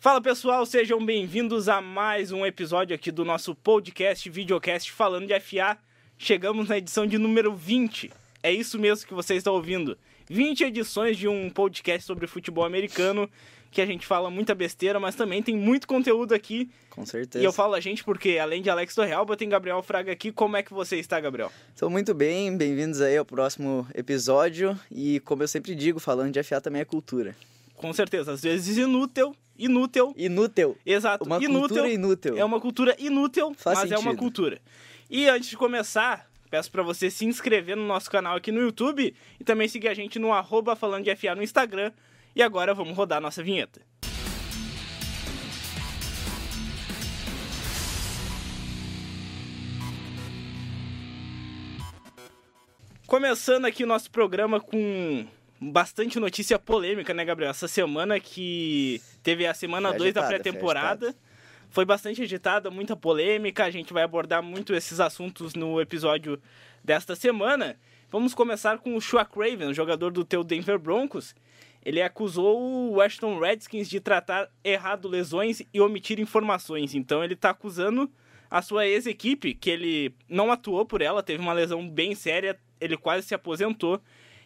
Fala pessoal, sejam bem-vindos a mais um episódio aqui do nosso podcast, videocast falando de FA. Chegamos na edição de número 20. É isso mesmo que vocês estão ouvindo. 20 edições de um podcast sobre futebol americano, que a gente fala muita besteira, mas também tem muito conteúdo aqui. Com certeza. E eu falo a gente porque, além de Alex Torrealba, tem Gabriel Fraga aqui. Como é que você está, Gabriel? Estou muito bem, bem-vindos aí ao próximo episódio. E como eu sempre digo, falando de FA também é cultura. Com certeza, às vezes inútil, inútil. Inútil. Exato, Uma inútil. cultura inútil. É uma cultura inútil, Faz mas é uma sentido. cultura. E antes de começar, peço para você se inscrever no nosso canal aqui no YouTube e também seguir a gente no arroba falando de FA no Instagram. E agora vamos rodar a nossa vinheta. Começando aqui o nosso programa com bastante notícia polêmica, né, Gabriel? Essa semana que teve a semana Foi 2 da pré-temporada. Foi bastante agitada, muita polêmica. A gente vai abordar muito esses assuntos no episódio desta semana. Vamos começar com o Shua Craven, jogador do teu Denver Broncos. Ele acusou o Washington Redskins de tratar errado lesões e omitir informações. Então ele está acusando a sua ex-equipe, que ele não atuou por ela, teve uma lesão bem séria, ele quase se aposentou.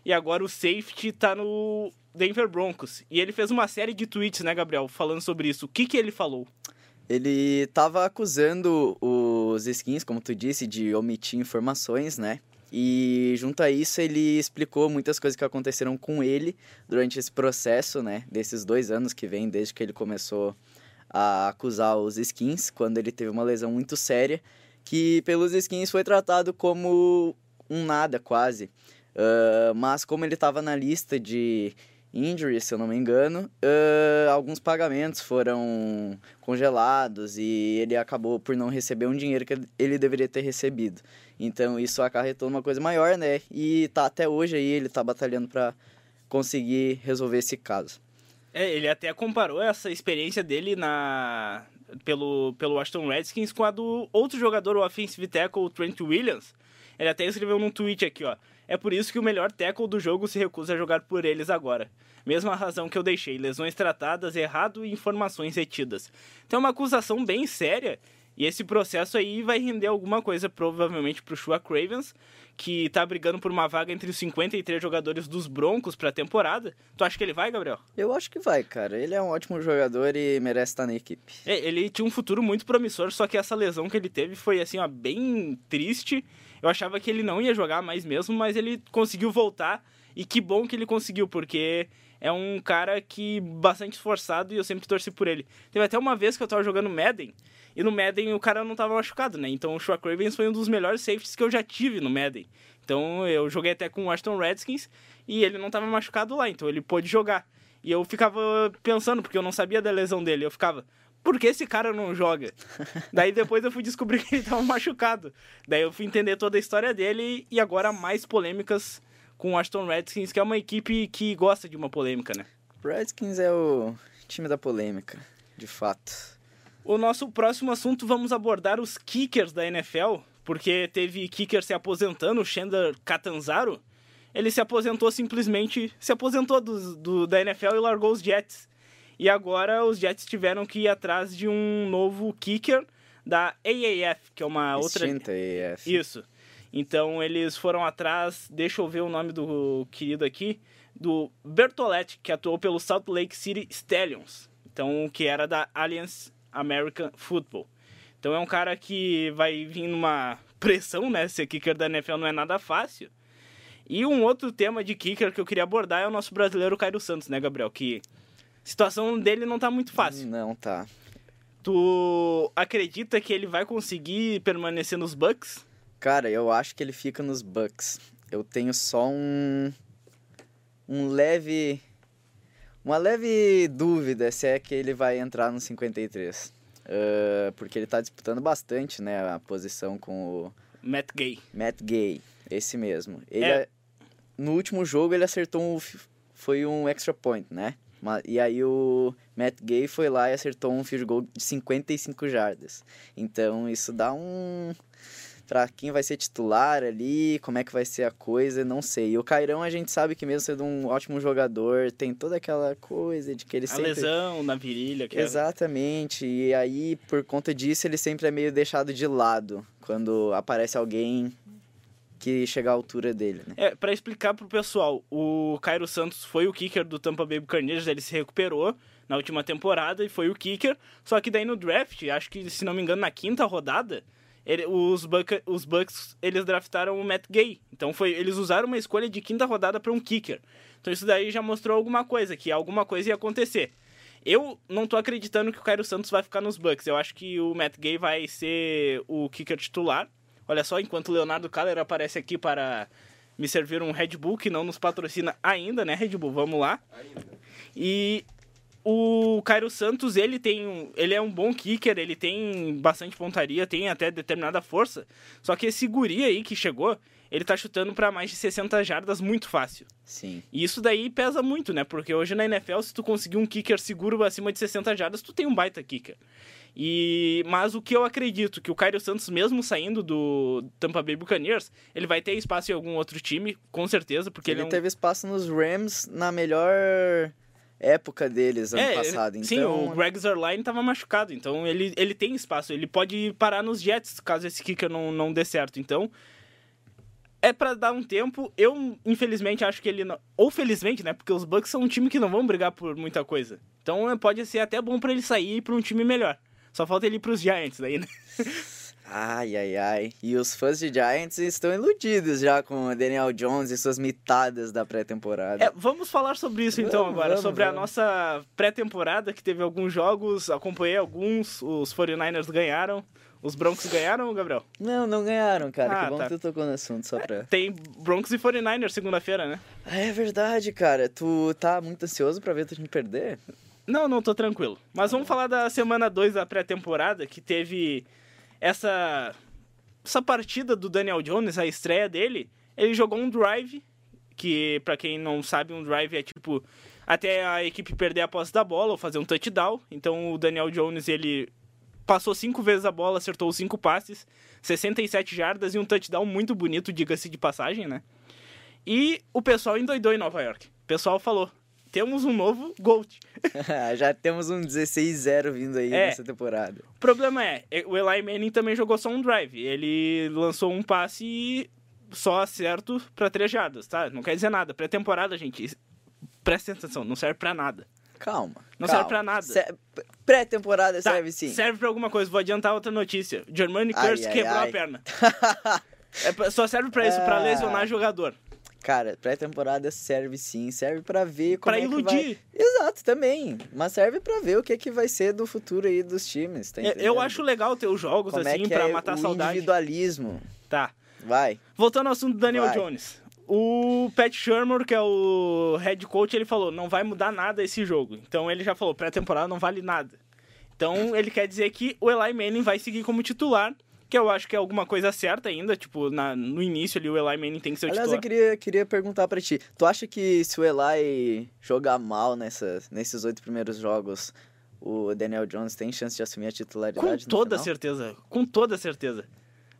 E agora o safety tá no Denver Broncos. E ele fez uma série de tweets, né, Gabriel, falando sobre isso. O que, que ele falou? Ele estava acusando os skins, como tu disse, de omitir informações, né? E junto a isso ele explicou muitas coisas que aconteceram com ele durante esse processo, né? Desses dois anos que vem, desde que ele começou a acusar os skins, quando ele teve uma lesão muito séria, que pelos skins foi tratado como um nada quase. Ah, mas como ele estava na lista de injuries, se eu não me engano, ah, alguns pagamentos foram congelados e ele acabou por não receber um dinheiro que ele deveria ter recebido. Então isso acarretou numa coisa maior, né? E tá até hoje aí ele tá batalhando para conseguir resolver esse caso. É, ele até comparou essa experiência dele na pelo, pelo Washington Redskins com a do outro jogador, o offensive tackle, o Trent Williams. Ele até escreveu num tweet aqui, ó. É por isso que o melhor tackle do jogo se recusa a jogar por eles agora. Mesma razão que eu deixei, lesões tratadas errado e informações retidas. Então é uma acusação bem séria e esse processo aí vai render alguma coisa provavelmente pro Shua Cravens, que tá brigando por uma vaga entre os 53 jogadores dos Broncos pra temporada. Tu acha que ele vai, Gabriel? Eu acho que vai, cara. Ele é um ótimo jogador e merece estar na equipe. É, ele tinha um futuro muito promissor, só que essa lesão que ele teve foi assim, ó, bem triste. Eu achava que ele não ia jogar mais mesmo, mas ele conseguiu voltar e que bom que ele conseguiu, porque é um cara que bastante esforçado e eu sempre torci por ele. Teve até uma vez que eu tava jogando Madden e no Madden o cara não tava machucado, né? Então o Shua Cravens foi um dos melhores safeties que eu já tive no Madden. Então eu joguei até com o Washington Redskins e ele não tava machucado lá, então ele pôde jogar. E eu ficava pensando, porque eu não sabia da lesão dele, eu ficava, por que esse cara não joga? Daí depois eu fui descobrir que ele tava machucado. Daí eu fui entender toda a história dele e agora mais polêmicas com o Washington Redskins, que é uma equipe que gosta de uma polêmica, né? Redskins é o time da polêmica, de fato. O nosso próximo assunto vamos abordar os kickers da NFL, porque teve kicker se aposentando, o Chandler Catanzaro. Ele se aposentou simplesmente, se aposentou do, do- da NFL e largou os Jets. E agora os Jets tiveram que ir atrás de um novo kicker da AAF, que é uma outra Extinta EF. Isso. Então eles foram atrás, deixa eu ver o nome do querido aqui, do Bertoletti, que atuou pelo Salt Lake City Stallions. Então, que era da Alliance American Football. Então é um cara que vai vir numa pressão, né? Ser kicker da NFL não é nada fácil. E um outro tema de kicker que eu queria abordar é o nosso brasileiro Cairo Santos, né, Gabriel? Que a situação dele não tá muito fácil. Não, tá. Tu acredita que ele vai conseguir permanecer nos Bucks? Cara, eu acho que ele fica nos Bucks. Eu tenho só um um leve uma leve dúvida se é que ele vai entrar no 53. Ah, porque ele tá disputando bastante, né, a posição com o Matt Gay. Matt Gay, esse mesmo. Ele É. no último jogo ele acertou um foi um extra point, né? E aí o Matt Gay foi lá e acertou um field goal de 55 jardas. Então isso dá um pra quem vai ser titular ali, como é que vai ser a coisa, não sei. E o Cairão a gente sabe que mesmo sendo um ótimo jogador, tem toda aquela coisa de que ele A sempre... lesão na virilha, que Exatamente, e aí por conta disso ele sempre é meio deixado de lado quando aparece alguém que chega à altura dele, né? É, pra explicar pro pessoal, o Cairo Santos foi o kicker do Tampa Bay Buccaneers, ele se recuperou na última temporada e foi o kicker, só que daí no draft, acho que se não me engano na quinta rodada, ele- os, Buc- os Bucks, eles draftaram o Matt Gay, então foi, eles usaram uma escolha de quinta rodada para um kicker. Então isso daí já mostrou alguma coisa, que alguma coisa ia acontecer. Eu não tô acreditando que o Cairo Santos vai ficar nos Bucks. Eu acho que o Matt Gay vai ser o kicker titular. Olha só, enquanto o Leonardo Kaller aparece aqui para me servir um Red Bull que não nos patrocina ainda, né, Red Bull? Vamos lá. E o Cairo Santos, ele tem um- ele é um bom kicker, ele tem bastante pontaria, tem até determinada força. Só que esse guri aí que chegou, ele tá chutando para mais de 60 jardas muito fácil. Sim. E isso daí pesa muito, né? Porque hoje na NFL, se tu conseguir um kicker seguro acima de 60 jardas, tu tem um baita kicker. E mas o que eu acredito que o Cairo Santos mesmo saindo do Tampa Bay Buccaneers, ele vai ter espaço em algum outro time, com certeza, porque ele ele, é um... teve espaço nos Rams na melhor época deles ano É, passado, então... Sim, o Greg Zerline tava machucado, então ele, ele tem espaço. Ele pode parar nos Jets caso esse kicker não, não dê certo. Então, é pra dar um tempo. Eu, infelizmente, acho que ele não... Ou felizmente, né? Porque os Bucks são um time que não vão brigar por muita coisa. Então, é, pode ser até bom pra ele sair pra um time melhor. Só falta ele ir pros Giants daí, né? Ai, ai, ai. E os fãs de Giants estão iludidos já com o Daniel Jones e suas mitadas da pré-temporada. É, vamos falar sobre isso então Vamos, agora, vamos, sobre a vamos. nossa pré-temporada, que teve alguns jogos, acompanhei alguns, os 49ers ganharam, os Broncos ganharam, Gabriel? Não, não ganharam, cara. Ah, que bom tá. que tu tocou no assunto, só pra... Tem Broncos e 49ers segunda-feira, né? Ah, É verdade, cara. Tu tá muito ansioso pra ver tu me perder? Não, não, tô tranquilo. Mas vamos falar da semana 2 da pré-temporada, que teve essa essa partida do Daniel Jones, a estreia dele. Ele jogou um drive, que pra quem não sabe, um drive é tipo até a equipe perder a posse da bola ou fazer um touchdown. Então o Daniel Jones, ele passou cinco vezes a bola, acertou cinco passes, 67 jardas e um touchdown muito bonito, diga-se de passagem, né? E o pessoal endoidou em Nova York. O pessoal falou: temos um novo GOAT. Já temos um 16-0 vindo aí É. nessa temporada. O problema é, é, o Eli Manning também jogou só um drive. Ele lançou um passe só acerto pra três jardas, tá? Não quer dizer nada. Pré-temporada, gente, presta atenção, não serve pra nada. Calma. Não calma. serve pra nada. Se- Pré-temporada Tá, serve sim. Serve pra alguma coisa. Vou adiantar outra notícia. Germany Ai, Curse quebrou ai. a perna. É só serve pra isso, pra Ah. lesionar jogador. Cara, pré-temporada serve sim. Serve pra ver como Pra é que vai... iludir. Exato, também. Mas serve pra ver o que, é que vai ser do futuro aí dos times, tá É, Eu acho legal ter os jogos como assim é pra é matar a saudade. individualismo. Tá. Vai. Voltando ao assunto do Daniel Vai. Jones. O Pat Shermer, que é o head coach, ele falou: não vai mudar nada esse jogo. Então ele já falou: pré-temporada não vale nada. Então ele quer dizer que o Eli Manning vai seguir como titular, que eu acho que é alguma coisa certa ainda. Tipo, na- no início ali o Eli Manning tem que ser o Aliás, eu titular. queria, queria perguntar pra ti. Tu acha que se o Eli jogar mal nessas, nesses oito primeiros jogos, o Daniel Jones tem chance de assumir a Com titularidade no toda final? certeza. Com toda certeza.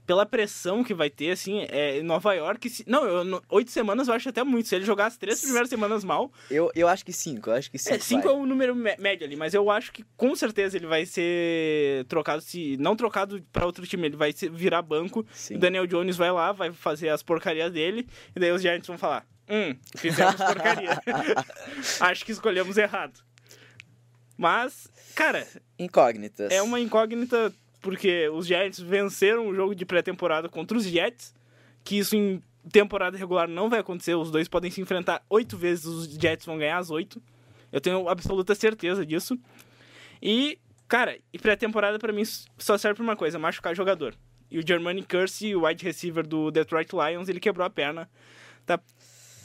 Pela pressão que vai ter, assim, é, em Nova York. Se, não, eu, oito semanas eu acho até muito. Se ele jogar as três primeiras semanas mal, Eu, eu acho que cinco, eu acho que cinco É, 5 vai. é o número mé- médio ali, mas eu acho que com certeza ele vai ser trocado, se não trocado pra outro time, ele vai virar banco. Sim. O Daniel Jones vai lá, vai fazer as porcarias dele, e daí os Giants vão falar: Hum, fizemos porcaria. acho que escolhemos errado. Mas, cara, Incógnitas. é uma incógnita porque os Giants venceram o jogo de pré-temporada contra os Jets, que isso em temporada regular não vai acontecer, os dois podem se enfrentar oito vezes, os Jets vão ganhar as oito. Eu tenho absoluta certeza disso. E, cara, e pré-temporada pra mim só serve pra uma coisa, machucar jogador. E o Germany Curse, o wide receiver do Detroit Lions, ele quebrou a perna. Tá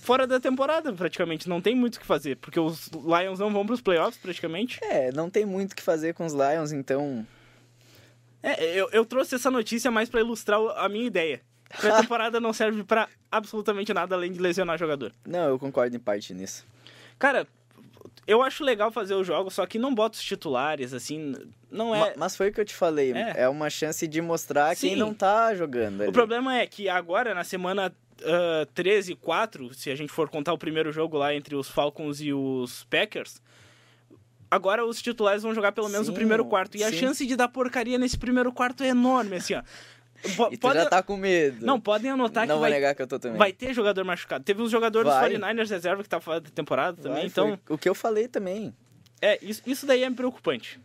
fora da temporada, praticamente. Não tem muito o que fazer, porque os Lions não vão pros playoffs, praticamente. É, não tem muito o que fazer com os Lions, então. É, eu, eu trouxe essa notícia mais pra ilustrar o- a minha ideia. Pré-temporada não serve pra absolutamente nada além de lesionar jogador. Não, eu concordo em parte nisso. Cara, eu acho legal fazer os jogos, só que não bota os titulares, assim, não é... Ma- Mas foi o que eu te falei, É. é, uma chance de mostrar quem Sim. não tá jogando ali. O problema é que agora, na semana ah, 13 e 4, se a gente for contar o primeiro jogo lá entre os Falcons e os Packers, agora os titulares vão jogar pelo menos o Sim, primeiro quarto. E a sim. chance de dar porcaria nesse primeiro quarto é enorme, assim, ó. Tu pode- já tá com medo. Não, podem anotar não que vai, negar que eu tô também. vai ter jogador machucado. Teve uns jogadores Vai. dos 49ers reserva que tá fora da temporada também, Vai, então... o que eu falei também. É, isso, isso daí é preocupante.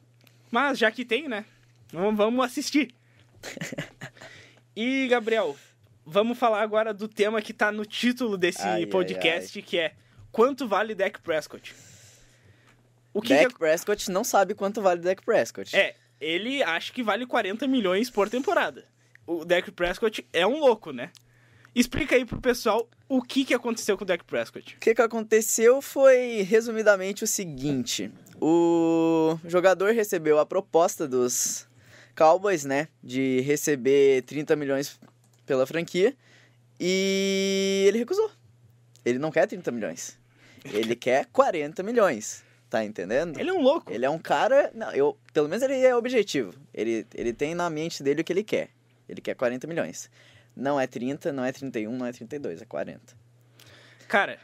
Mas já que tem, né? Vamos, assistir. e, Gabriel, vamos falar agora do tema que tá no título desse Ai, ai, podcast, que é Quanto vale Dak Prescott? O que Dak que Prescott não sabe quanto vale o Dak Prescott. é? Ele acha que vale 40 milhões por temporada. O Dak Prescott é um louco, né? Explica aí pro pessoal o que, que aconteceu com o Dak Prescott. O que, que aconteceu foi, resumidamente, o seguinte. O jogador recebeu a proposta dos Cowboys, né? De receber 30 milhões pela franquia. E ele recusou. Ele não quer 30 milhões. Ele quer 40 milhões. Tá entendendo? Ele é um louco. Ele é um cara. Não, eu, pelo menos ele é objetivo. Ele, ele tem na mente dele o que ele quer. Ele quer 40 milhões. Não é 30, não é 31, não é 32, é 40. Cara,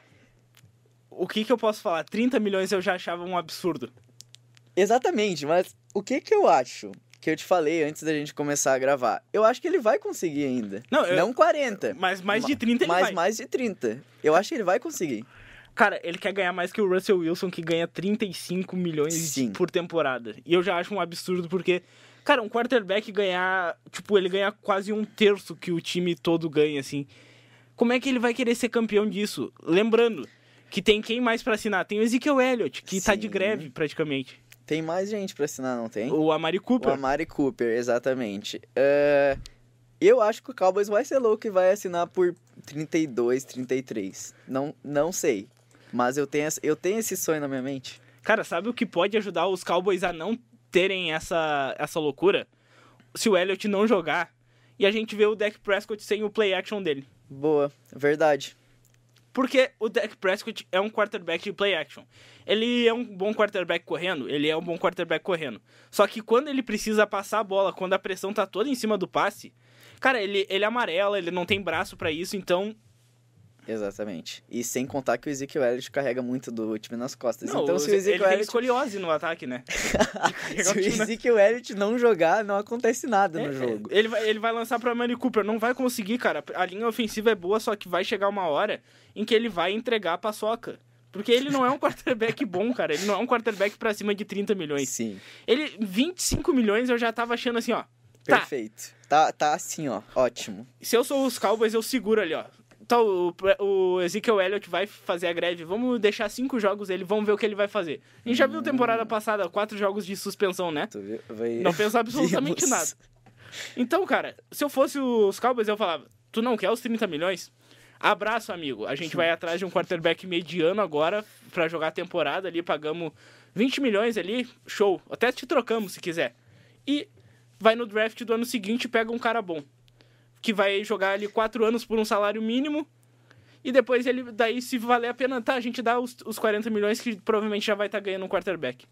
o que que eu posso falar? 30 milhões eu já achava um absurdo. Exatamente, mas o que que eu acho? Que eu te falei antes da gente começar a gravar. Eu acho que ele vai conseguir ainda. Não, eu- Não 40. Mas mais de 30 ele mas vai. mais de 30. Eu acho que ele vai conseguir. Cara, ele quer ganhar mais que o Russell Wilson, que ganha 35 milhões Sim. por temporada. E eu já acho um absurdo, porque, cara, um quarterback ganhar. Tipo, ele ganha quase um terço que o time todo ganha, assim. Como é que ele vai querer ser campeão disso? Lembrando que tem quem mais pra assinar? Tem o Ezekiel Elliott, que tá de Sim. greve praticamente. Tem mais gente pra assinar, não tem? O Amari O Cooper. Amari Cooper, exatamente. É, Eu acho que o Cowboys vai ser louco e vai assinar por 32, 33. Não, não sei. Mas eu tenho, eu tenho esse sonho na minha mente. Cara, sabe o que pode ajudar os Cowboys a não terem essa, essa loucura? Se o Elliott não jogar e a gente vê o Dak Prescott sem o play action dele. Boa, verdade. Porque o Dak Prescott é um quarterback de play action. Ele é um bom quarterback correndo, ele é um bom quarterback correndo. Só que quando ele precisa passar a bola, quando a pressão tá toda em cima do passe, cara, ele, ele amarela, ele não tem braço pra isso, então. Exatamente. E sem contar que o Ezekiel Elliott carrega muito do time nas costas. Não, então se o ele Ezekiel tem Elliott, escoliose no ataque, né? se o Ezekiel Elliott não jogar, não acontece nada no É, jogo. Ele vai, ele vai lançar pra Mani Cooper. Não vai conseguir, cara. A linha ofensiva é boa, só que vai chegar uma hora em que ele vai entregar a paçoca. Porque ele não é um quarterback bom, cara. Ele não é um quarterback pra cima de 30 milhões. Sim, Ele, 25 milhões eu já tava achando assim, ó. Tá, perfeito. Tá, tá assim, ó, ótimo. se eu sou os Cowboys, eu seguro ali, ó. Então, o, o Ezekiel Elliott vai fazer a greve. Vamos deixar cinco jogos ele, vamos ver o que ele vai fazer. A gente já viu temporada passada, quatro jogos de suspensão, né? Vai... Não fez absolutamente Vimos. nada. Então, cara, se eu fosse os Cowboys, eu falava: Tu não quer os 30 milhões? Abraço, amigo. A gente vai atrás de um quarterback mediano agora pra jogar a temporada ali. Pagamos 20 milhões ali, show. Até te trocamos se quiser. E vai no draft do ano seguinte e pega um cara bom. Que vai jogar ali quatro anos por um salário mínimo. E depois ele, daí, se valer a pena, tá, a gente dá os, os 40 milhões que provavelmente já vai estar ganhando um quarterback.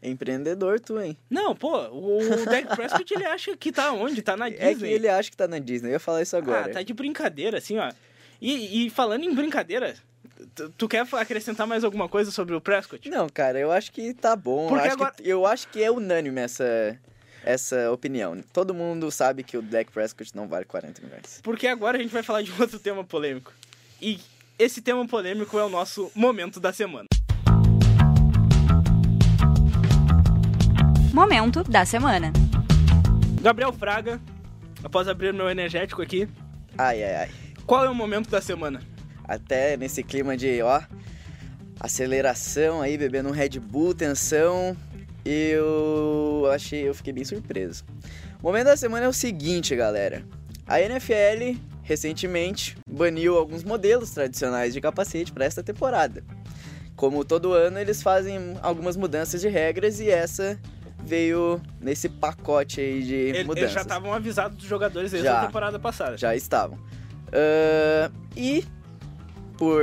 Empreendedor tu, hein? Não, pô, o Dak Prescott ele acha que tá onde? Tá na Disney. É que ele acha que tá na Disney. Eu ia falar isso agora. Ah, tá de brincadeira, assim, ó. E, e falando em brincadeira, tu, tu quer acrescentar mais alguma coisa sobre o Prescott? Não, cara, eu acho que tá bom. Porque Acho agora- que- eu acho que é unânime essa, essa opinião. Todo mundo sabe que o Dak Prescott não vale 40 milhões. Porque agora a gente vai falar de outro tema polêmico. E esse tema polêmico é o nosso momento da semana. Momento da semana. Gabriel Fraga, após abrir meu energético aqui, Ai, ai, ai. qual é o momento da semana? Até nesse clima de, ó, aceleração aí, bebendo um Red Bull, tensão, eu achei, eu fiquei bem surpreso. O momento da semana é o seguinte, galera. A NFL recentemente baniu alguns modelos tradicionais de capacete para esta temporada. Como todo ano, eles fazem algumas mudanças de regras e essa veio nesse pacote aí de Ele- mudanças. Eles já estavam avisados dos jogadores desde Já. a temporada passada. Já estavam. Ah, e por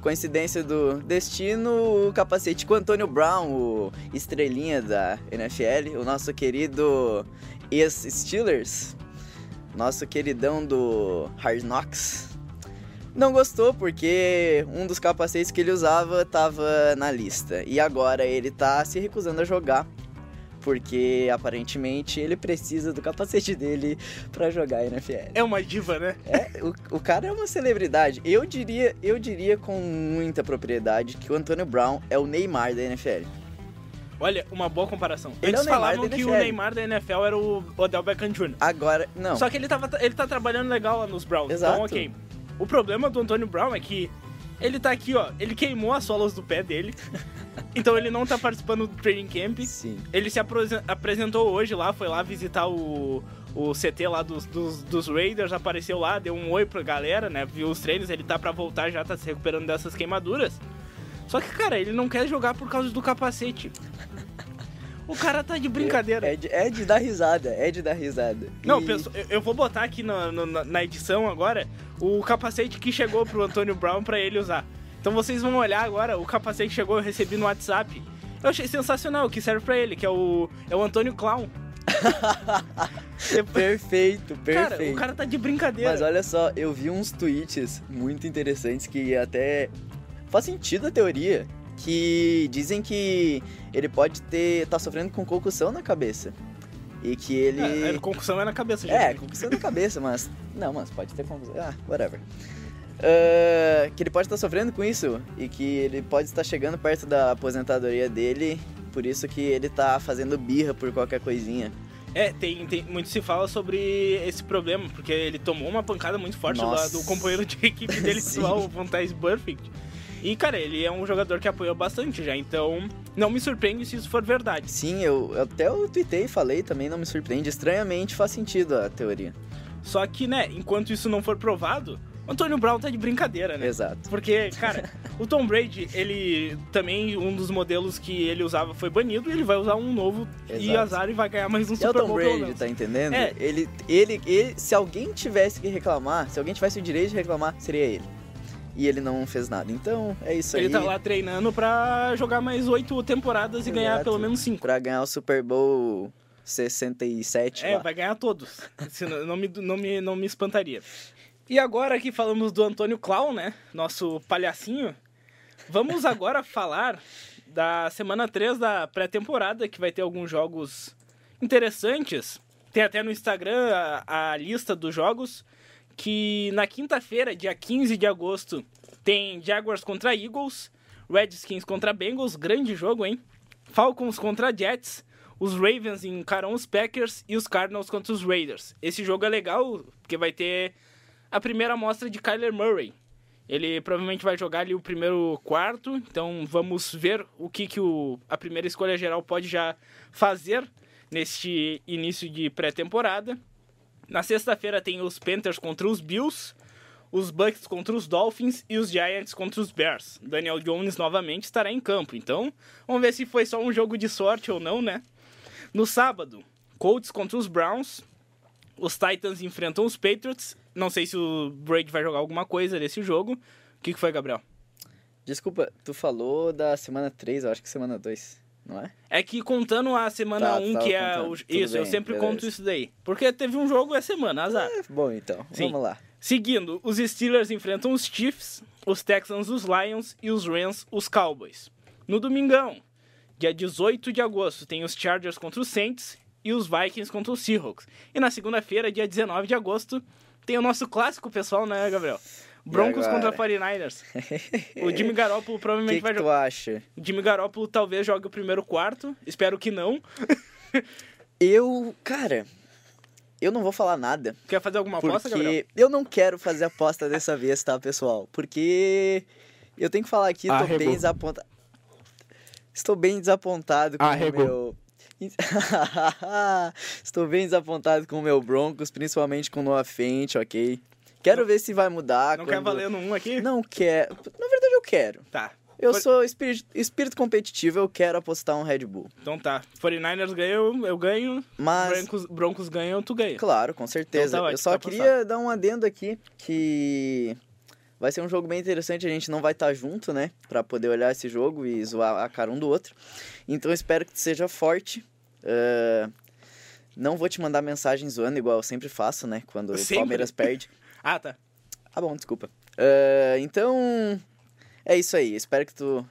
coincidência do destino, o capacete com o Antônio Brown, o estrelinha da NFL, o nosso querido ex-Steelers, nosso queridão do Hard Knocks, não gostou porque um dos capacetes que ele usava estava na lista. E agora ele tá se recusando a jogar. Porque aparentemente ele precisa do capacete dele para jogar NFL. É uma diva, né? É, o, o cara é uma celebridade. Eu diria, eu diria com muita propriedade que o Antônio Brown é o Neymar da NFL. Olha, uma boa comparação. Ele é o Neymar falavam que o. Neymar da NFL era o Odell Beckham Jr. Agora, não. Só que ele, tava, ele tá trabalhando legal lá nos Browns. Exato. Então, ok. O problema do Antônio Brown é que ele tá aqui, ó. Ele queimou as solas do pé dele. então ele não tá participando do training camp. Sim. Ele se apresentou hoje lá, foi lá visitar o, o CT lá dos, dos, dos Raiders, apareceu lá, deu um oi pra galera, né? Viu os treinos, ele tá pra voltar, já tá se recuperando dessas queimaduras. Só que, cara, ele não quer jogar por causa do capacete. O cara tá de brincadeira. É de, é de dar risada, é de dar risada. Não, E- pessoal, eu- eu vou botar aqui na, na edição agora o capacete que chegou pro Antônio Brown pra ele usar. Então vocês vão olhar agora, o capacete que chegou, eu recebi no WhatsApp. Eu achei sensacional, que serve pra ele, que é o, é o Antônio Clown. Perfeito, perfeito. Cara, o cara tá de brincadeira. Mas olha só, eu vi uns tweets muito interessantes que até faz sentido a teoria. Que dizem que ele pode ter. tá sofrendo com concussão na cabeça. E que ele. É, é, concussão é na cabeça, já. É, concussão na cabeça, mas. Não, mas pode ter concussão. Ah, whatever. Ah, que ele pode estar sofrendo com isso. E que ele pode estar chegando perto da aposentadoria dele. Por isso que ele tá fazendo birra por qualquer coisinha. É, tem, tem, muito se fala sobre esse problema, porque ele tomou uma pancada muito forte lá do companheiro de equipe dele, lá, o Vontaze Burfict. E, cara, ele é um jogador que apoiou bastante já, então não me surpreende se isso for verdade. Sim, eu até eu tuitei e falei também, não me surpreende. Estranhamente faz sentido a teoria. Só que, né, enquanto isso não for provado, o Antônio Brown tá de brincadeira, né? Exato. Porque, cara, o Tom Brady, ele também, um dos modelos que ele usava foi banido, e ele vai usar um novo e Exato. azar e vai ganhar mais um É o Super Tom Bowl Brady, tá entendendo? É. Ele, ele, ele, se alguém tivesse que reclamar, se alguém tivesse o direito de reclamar, seria ele. E ele não fez nada. Então, é isso Ele aí. tá lá treinando pra jogar mais oito temporadas e ganhar Exato. pelo menos cinco. Pra ganhar o Super Bowl 67 É, lá. vai ganhar todos. Não, não me, não, me, não me espantaria. E agora que falamos do Antônio Clown, né? Nosso palhacinho. Vamos agora falar da semana 3 da pré-temporada, que vai ter alguns jogos interessantes. Tem até no Instagram a, a lista dos jogos. Que na quinta-feira, dia 15 de agosto, tem Jaguars contra Eagles, Redskins contra Bengals, grande jogo, hein? Falcons contra Jets, os Ravens encaram os Packers e os Cardinals contra os Raiders. Esse jogo é legal porque vai ter a primeira amostra de Kyler Murray. Ele provavelmente vai jogar ali o primeiro quarto, então vamos ver o que, que o, a primeira escolha geral pode já fazer neste início de pré-temporada. Na sexta-feira tem os Panthers contra os Bills, os Bucks contra os Dolphins e os Giants contra os Bears. Daniel Jones novamente estará em campo, então vamos ver se foi só um jogo de sorte ou não, né? No sábado, Colts contra os Browns, os Titans enfrentam os Patriots. Não sei se o Brady vai jogar alguma coisa desse jogo. O que, que foi, Gabriel? Desculpa, tu falou da semana 3, eu acho que semana 2, não é? É que contando a semana Tá, 1, tava que é o... Isso, eu bem, sempre beleza. conto isso daí. Porque teve um jogo essa semana, azar. É, bom, então, Sim. vamos lá. Seguindo, os Steelers enfrentam os Chiefs, os Texans os Lions e os Rams os Cowboys. No domingão, dia 18 de agosto, tem os Chargers contra os Saints e os Vikings contra os Seahawks. E na segunda-feira, dia 19 de agosto, tem o nosso clássico pessoal, né, Gabriel? Broncos contra 49ers. O Jimmy Garoppolo O provavelmente que, vai que tu jogar. acha? O Jimmy Garoppolo talvez jogue o primeiro quarto. Espero que não. Eu, cara, eu não vou falar nada. Quer fazer alguma aposta, Gabriel? Eu não quero fazer aposta dessa vez, tá, pessoal? Porque eu tenho que falar aqui, tô Arregou. bem desapontado. Estou bem desapontado com Arregou. o meu. Estou bem desapontado com o meu Broncos, principalmente com o Noah Fent, ok? Quero ver se vai mudar. Não quer quando- valer no 1 aqui? Não quero. Na verdade, eu quero. Tá. Eu sou espírito, espírito competitivo, eu quero apostar um Red Bull. Então tá. 49ers ganham, eu ganho. Mas, Broncos, Broncos ganham, tu ganha. claro, com certeza. Então tá eu só tá queria dar um adendo aqui que Vai ser um jogo bem interessante, a gente não vai estar junto, né? Pra poder olhar esse jogo e zoar a cara um do outro. Então espero que seja forte. Uh, não vou te mandar mensagem zoando, igual eu sempre faço, né? Quando Sempre? o Palmeiras perde. Ah, tá. Ah, bom, desculpa. Uh, então, é isso aí. Espero que tu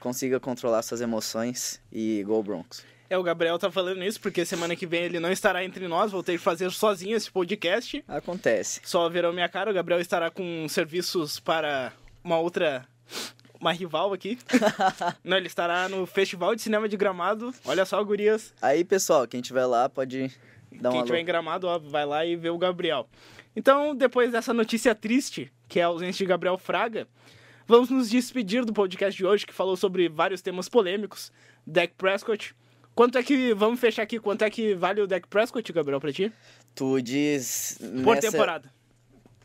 consiga controlar suas emoções e Gol Broncos. É, o Gabriel tá falando isso porque semana que vem ele não estará entre nós, vou ter que fazer sozinho esse podcast. Acontece. Só verão minha cara, o Gabriel estará com serviços para uma outra. Uma rival aqui. não, ele estará no Festival de Cinema de Gramado. Olha só, gurias. Aí, pessoal, quem tiver lá pode dar Quem uma estiver em Gramado, ó, vai lá e vê o Gabriel. Então, depois dessa notícia triste, que é a ausência de Gabriel Fraga, vamos nos despedir do podcast de hoje, que falou sobre vários temas polêmicos. Dak Prescott. Quanto é que. Vamos fechar aqui. Quanto é que vale o Dak Prescott, Gabriel, pra ti? Tu diz. Por nessa- temporada.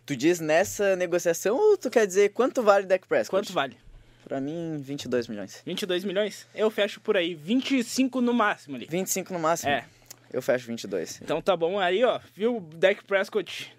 Tu diz nessa negociação ou tu quer dizer quanto vale Dak Prescott? Quanto vale? Pra mim, 22 milhões. 22 milhões? Eu fecho por aí. 25 no máximo ali. 25 no máximo? É. Eu fecho 22. Então tá bom. Aí, ó, viu? O Dak Prescott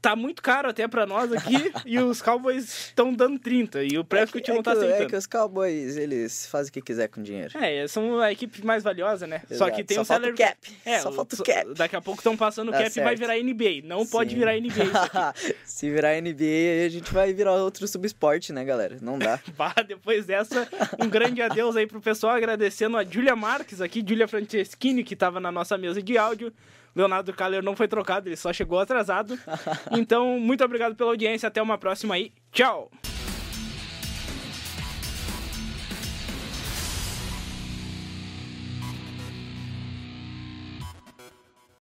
tá muito caro até pra nós aqui. e os Cowboys estão dando 30. E o Prescott é não que, tá é aceitando. que os Cowboys, eles fazem o que quiser com dinheiro. É, são a equipe mais valiosa, né? Só Exato. que tem Só um falta salary o cap. É, Só o- falta o cap. Daqui a pouco estão passando o Tá cap e vai certo. virar NBA. Não pode Sim. virar NBA. Se virar NBA, aí a gente vai virar outro subesporte, né, galera? Não dá. Bah, depois dessa, um grande adeus aí pro pessoal, agradecendo a Julia Marques aqui, Julia Franceschini, que tava na nossa mesa de áudio. Leonardo Kaller não foi trocado, ele só chegou atrasado. Então, muito obrigado pela audiência, até uma próxima aí. Tchau!